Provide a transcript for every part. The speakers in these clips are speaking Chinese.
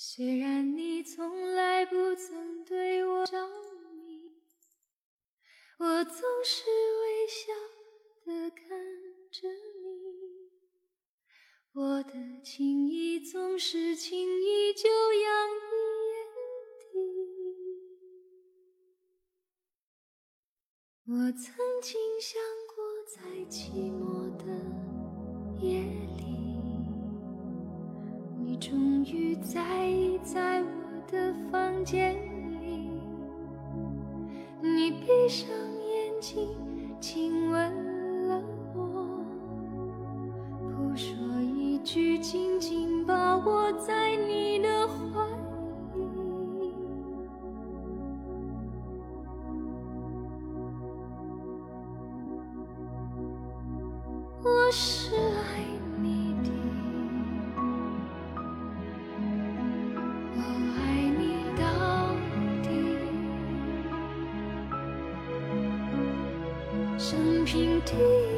虽然你从来不曾对我着迷，我总是微笑的看着你，我的情意总是轻易就扬溢眼底。我曾经想过在寂寞。闭上眼睛，亲吻了我，不说一句，紧紧把我在。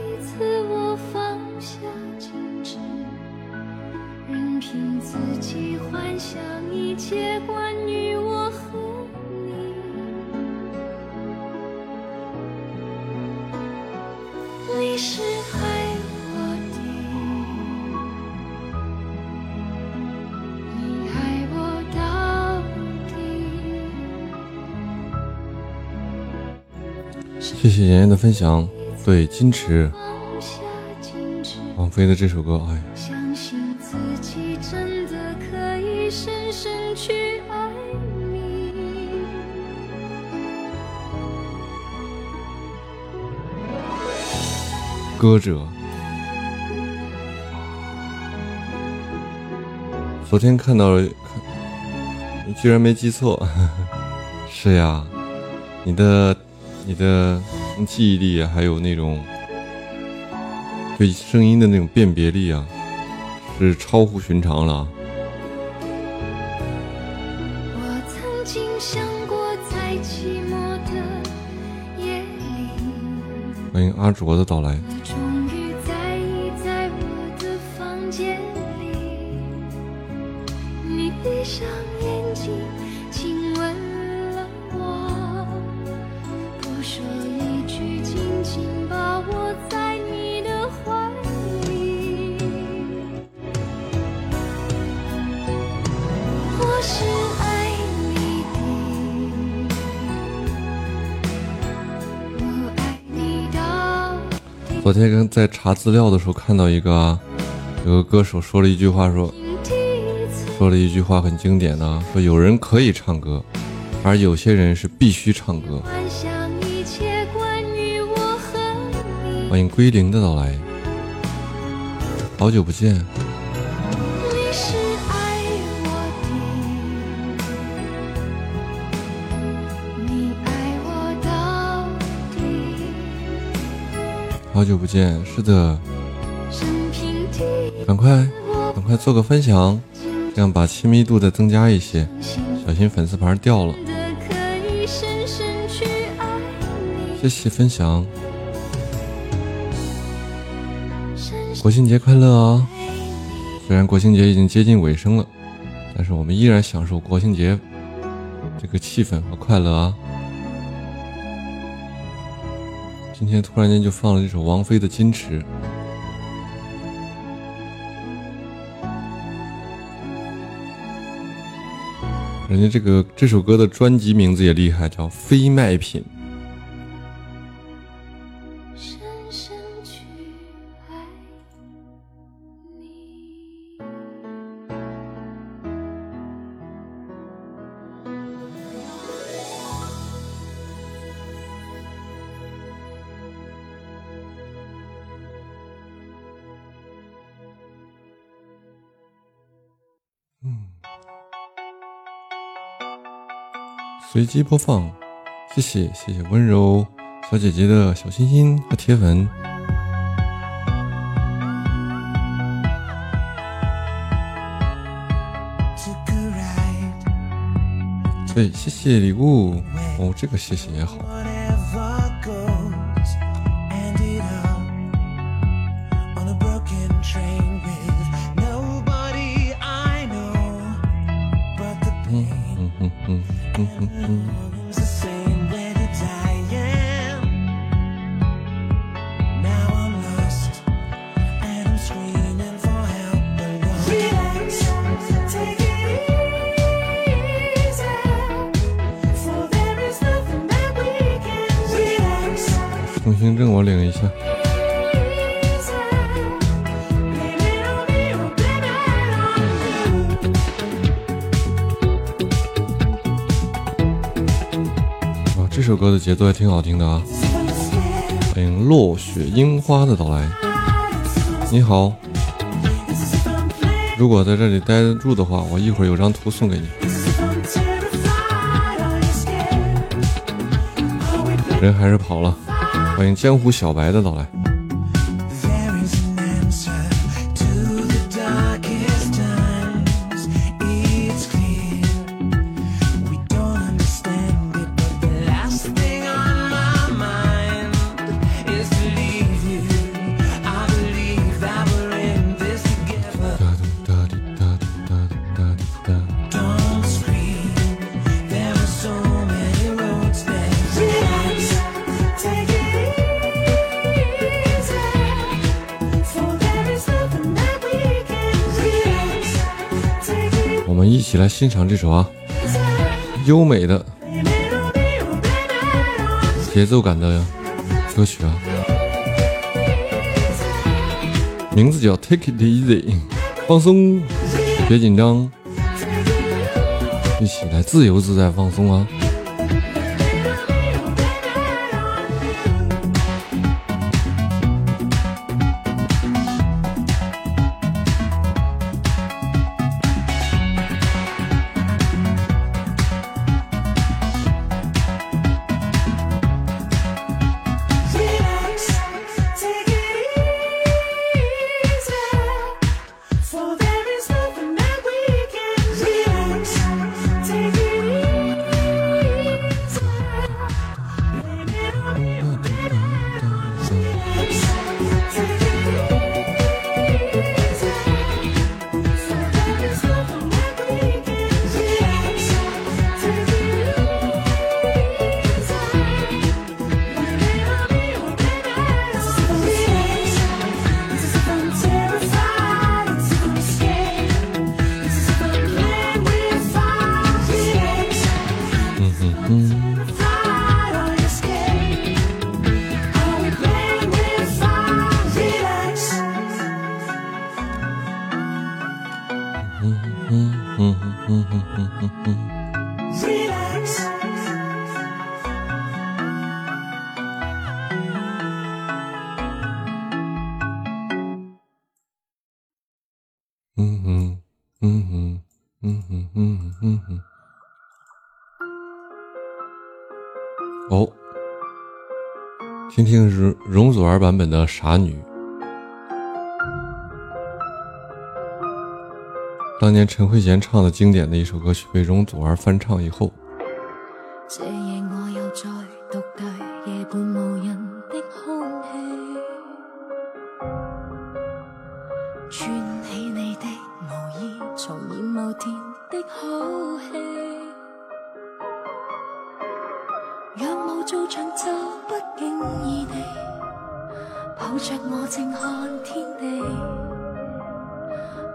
一次我放下矜持，任凭自己幻想一切关于我和你。你是爱我的，你爱我到底。谢谢妍妍的分享。对，矜持。王菲的这首歌，哎。歌者，昨天看到，了，居然没记错，是呀，你的，你的。记忆力还有那种对声音的那种辨别力啊，是超乎寻常了。欢迎阿卓的到来。昨天跟在查资料的时候看到一个，有个歌手说了一句话，说说了一句话很经典的，说有人可以唱歌，而有些人是必须唱歌。欢迎归零的到来，好久不见。好久不见，是的，赶快赶快做个分享，这样把亲密度再增加一些，小心粉丝牌掉了。谢谢分享，国庆节快乐啊！虽然国庆节已经接近尾声了，但是我们依然享受国庆节这个气氛和快乐啊。今天突然间就放了这首王菲的《矜持》，人家这个这首歌的专辑名字也厉害，叫《非卖品》。随机播放，谢谢谢谢温柔小姐姐的小心心和铁粉。对，谢谢礼物，哦，这个谢谢也好。凭证我领一下。哇，这首歌的节奏也挺好听的啊！欢迎落雪樱花的到来。你好，如果在这里待得住的话，我一会儿有张图送给你。人还是跑了。欢迎江湖小白的到来。我们一起来欣赏这首啊，优美的、节奏感的歌曲啊，名字叫《Take It Easy》，放松，别紧张，一起来自由自在放松啊。嗯嗯嗯嗯嗯嗯嗯嗯哦，听听容容祖儿版本的《傻女》，当年陈慧娴唱的经典的一首歌曲，被容祖儿翻唱以后。重演某天的好戏，若无做场就不经意地抱着我静看天地，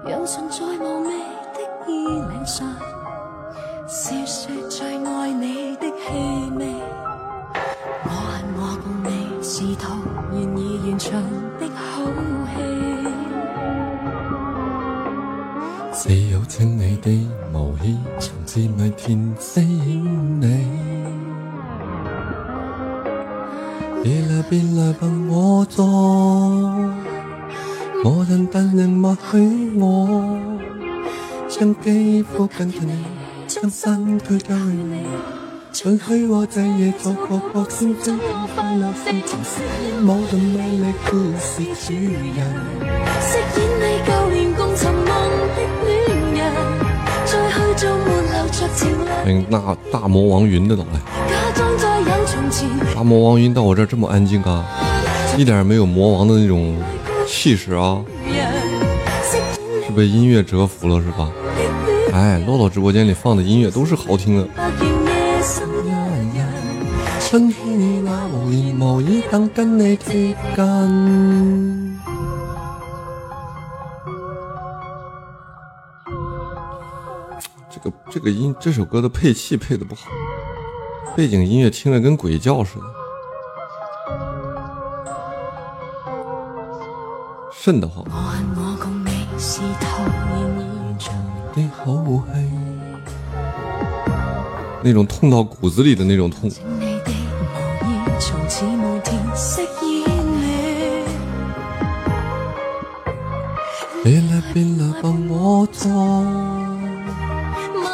让唇在无味的衣领上，笑说最爱你的气味。我恨我共你是套现已完场的好。你有轻你的毛衣，从织里填饰你。别来别来问我在，我人但影，默许我将肌肤紧贴你，将身躯交予你，准许我这夜做个薄纱，将我快乐分享。某段美丽故事主人，饰演你。欢迎那大魔王云的到来。大魔王云到我这儿这么安静啊，一点没有魔王的那种气势啊，是被音乐折服了是吧？哎，洛洛直播间里放的音乐都是好听的。这个音这首歌的配器配的不好，背景音乐听着跟鬼叫似的，瘆得慌。哎，好无害，那种痛到骨子里的那种痛。别来，别来帮我托。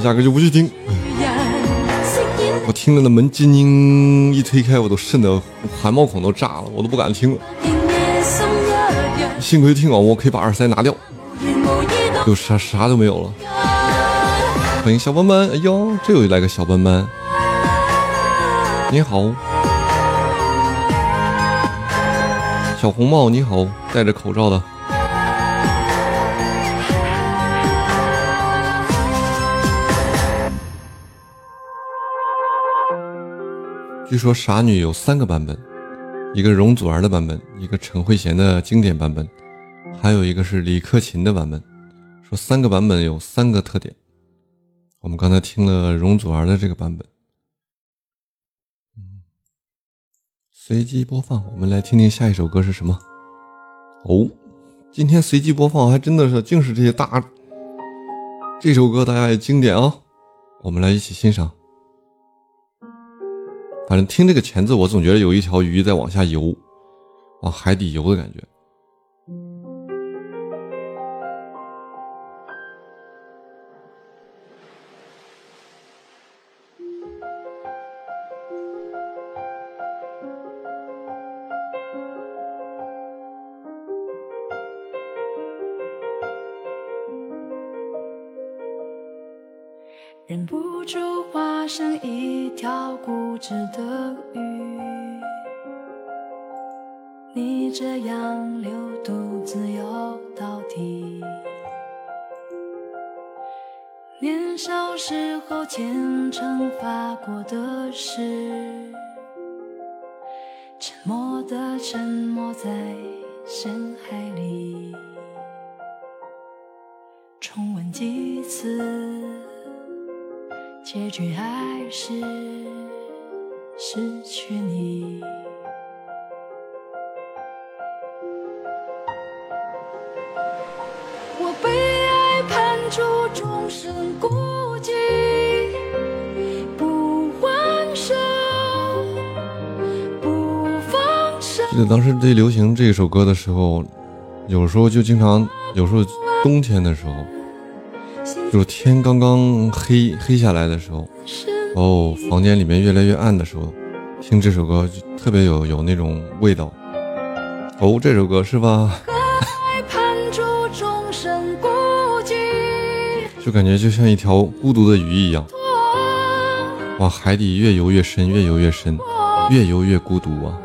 下根就不去听。我听着那门“金金”一推开，我都瘆得汗毛孔都炸了，我都不敢听。了。幸亏听广播可以把耳塞拿掉，就啥啥都没有了。欢迎小班班，哎呦，这又来个小班班。你好，小红帽，你好，戴着口罩的。据说《傻女》有三个版本，一个容祖儿的版本，一个陈慧娴的经典版本，还有一个是李克勤的版本。说三个版本有三个特点。我们刚才听了容祖儿的这个版本。随机播放，我们来听听下一首歌是什么。哦，今天随机播放还真的是竟是这些大。这首歌大家也经典啊，我们来一起欣赏。反正听这个“钳”字，我总觉得有一条鱼在往下游，往海底游的感觉。化身一条固执的鱼，你这样流，独自游到底。年少时候虔诚发过的誓，沉默地沉没在深海里，重温几次。结局还是失去你我被爱判处终身孤寂不还手不放手记得当时最流行这首歌的时候有时候就经常有时候冬天的时候就天刚刚黑黑下来的时候，哦，房间里面越来越暗的时候，听这首歌就特别有有那种味道。哦，这首歌是吧？就感觉就像一条孤独的鱼一样，往海底越游越深，越游越深，越游越孤独啊。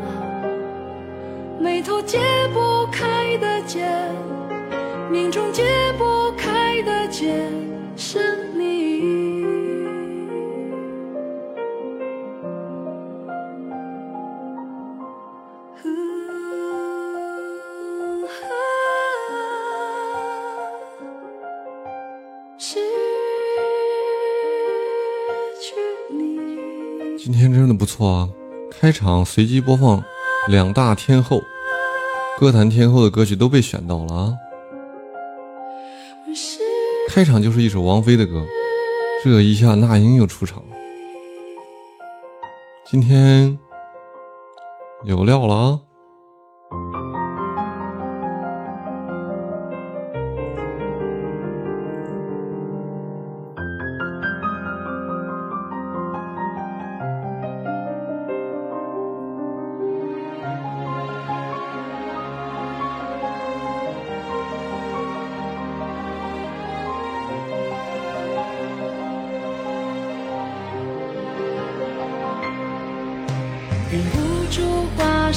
今天真的不错啊！开场随机播放两大天后，歌坛天后的歌曲都被选到了啊！开场就是一首王菲的歌，这一下那英又出场了。今天有料了啊！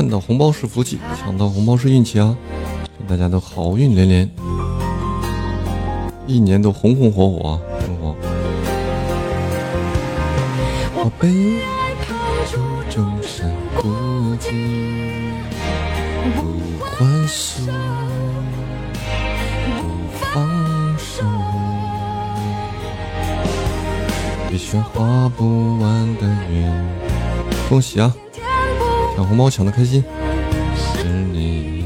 看到红包是福气，抢到红包是运气啊！祝大家都好运连连，一年都红红火火！我，我被爱判处终身孤寂，不还手，不放手，一串画不完的圆。恭喜啊！抢红包抢的开心！是你。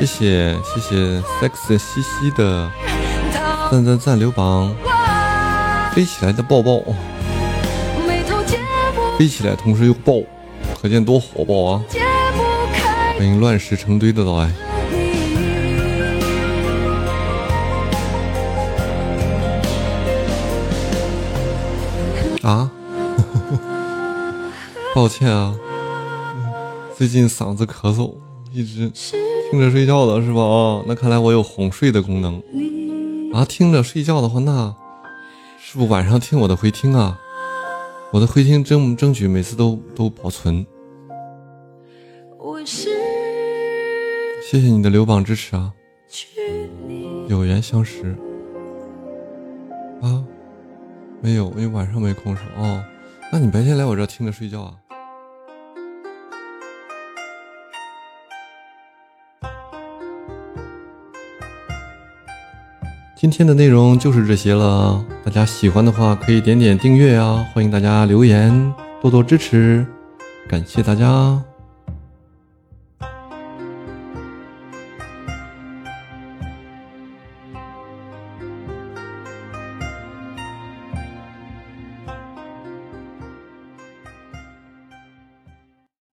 谢谢谢谢 sex 西西的赞赞赞，流榜，飞起来的抱抱，飞起来同时又抱，可见多火爆啊！欢迎乱石成堆的到来。啊，抱歉啊，最近嗓子咳嗽，一直听着睡觉的是吧？啊，那看来我有哄睡的功能啊。听着睡觉的话，那是不是晚上听我的回听啊？我的回听争争取每次都都保存。谢谢你的留榜支持啊，有缘相识啊。没有，因为晚上没空守哦。那你白天来我这听着睡觉啊。今天的内容就是这些了，大家喜欢的话可以点点订阅啊，欢迎大家留言，多多支持，感谢大家。